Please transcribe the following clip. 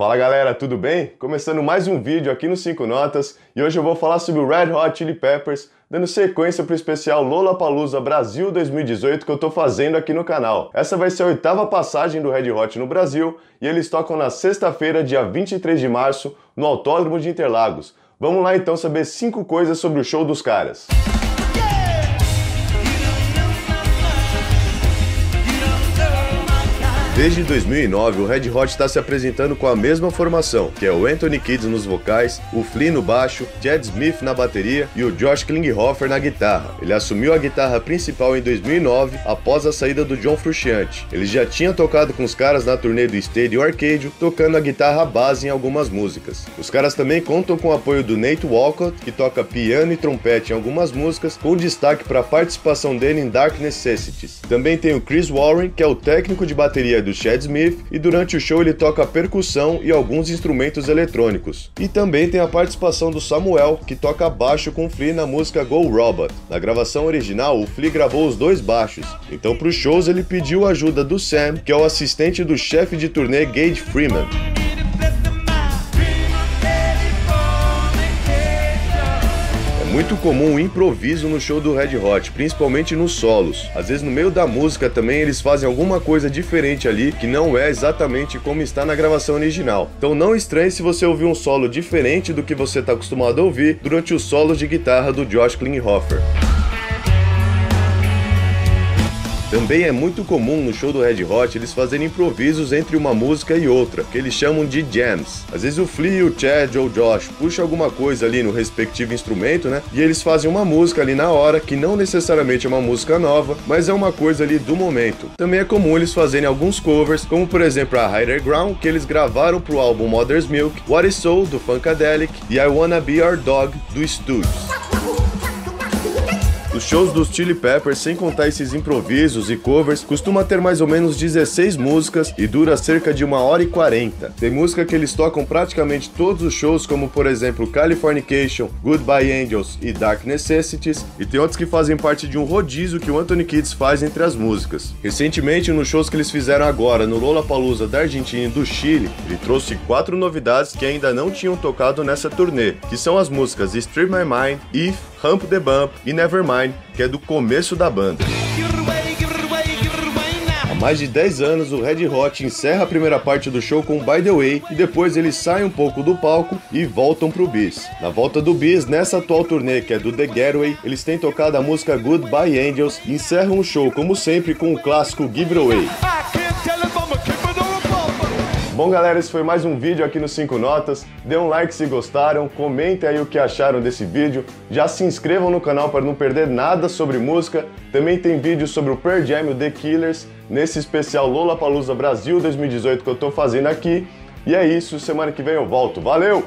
Fala galera, tudo bem? Começando mais um vídeo aqui no 5 Notas e hoje eu vou falar sobre o Red Hot Chili Peppers, dando sequência para o especial Lollapalooza Brasil 2018 que eu tô fazendo aqui no canal. Essa vai ser a oitava passagem do Red Hot no Brasil e eles tocam na sexta-feira, dia 23 de março, no Autódromo de Interlagos. Vamos lá então saber 5 coisas sobre o show dos caras. Desde 2009, o Red Hot está se apresentando com a mesma formação, que é o Anthony Kidd nos vocais, o Flea no baixo, Chad Smith na bateria e o Josh Klinghoffer na guitarra. Ele assumiu a guitarra principal em 2009, após a saída do John Frusciante. Ele já tinha tocado com os caras na turnê do Stadium Arcade, tocando a guitarra base em algumas músicas. Os caras também contam com o apoio do Nate Walcott, que toca piano e trompete em algumas músicas, com destaque para a participação dele em Dark Necessities. Também tem o Chris Warren, que é o técnico de bateria do do Chad Smith e durante o show ele toca percussão e alguns instrumentos eletrônicos. E também tem a participação do Samuel, que toca baixo com o Flea na música Go Robot. Na gravação original, o Flea gravou os dois baixos, então para os shows ele pediu a ajuda do Sam, que é o assistente do chefe de turnê Gage Freeman. Muito comum o improviso no show do Red Hot, principalmente nos solos. Às vezes no meio da música também eles fazem alguma coisa diferente ali que não é exatamente como está na gravação original. Então não estranhe se você ouvir um solo diferente do que você está acostumado a ouvir durante os solos de guitarra do Josh Klinghoffer. Também é muito comum no show do Red Hot eles fazerem improvisos entre uma música e outra, que eles chamam de jams. Às vezes o Flea, o Chad ou o Josh puxam alguma coisa ali no respectivo instrumento, né? E eles fazem uma música ali na hora, que não necessariamente é uma música nova, mas é uma coisa ali do momento. Também é comum eles fazerem alguns covers, como por exemplo a Higher Ground, que eles gravaram pro álbum Mother's Milk, What Is Soul, do Funkadelic, e I Wanna Be Our Dog, do Stooges. Os shows dos Chili Peppers, sem contar esses improvisos e covers, costuma ter mais ou menos 16 músicas e dura cerca de uma hora e 40. Tem música que eles tocam praticamente todos os shows, como por exemplo Californication, Goodbye Angels e Dark Necessities, e tem outros que fazem parte de um rodízio que o Anthony Kids faz entre as músicas. Recentemente, nos shows que eles fizeram agora no Lollapalooza da Argentina e do Chile, ele trouxe quatro novidades que ainda não tinham tocado nessa turnê, que são as músicas Stream My Mind, If, Hump the Bump e Nevermind, que é do começo da banda. Há mais de 10 anos, o Red Hot encerra a primeira parte do show com By The Way e depois eles saem um pouco do palco e voltam pro Bis. Na volta do Bis, nessa atual turnê que é do The Getaway, eles têm tocado a música Goodbye Angels e encerram o show, como sempre, com o clássico Give It Away. Bom, galera, esse foi mais um vídeo aqui no 5 Notas. Dê um like se gostaram, comentem aí o que acharam desse vídeo. Já se inscrevam no canal para não perder nada sobre música. Também tem vídeo sobre o Pearl Jam e o The Killers, nesse especial Lollapalooza Brasil 2018 que eu tô fazendo aqui. E é isso, semana que vem eu volto. Valeu!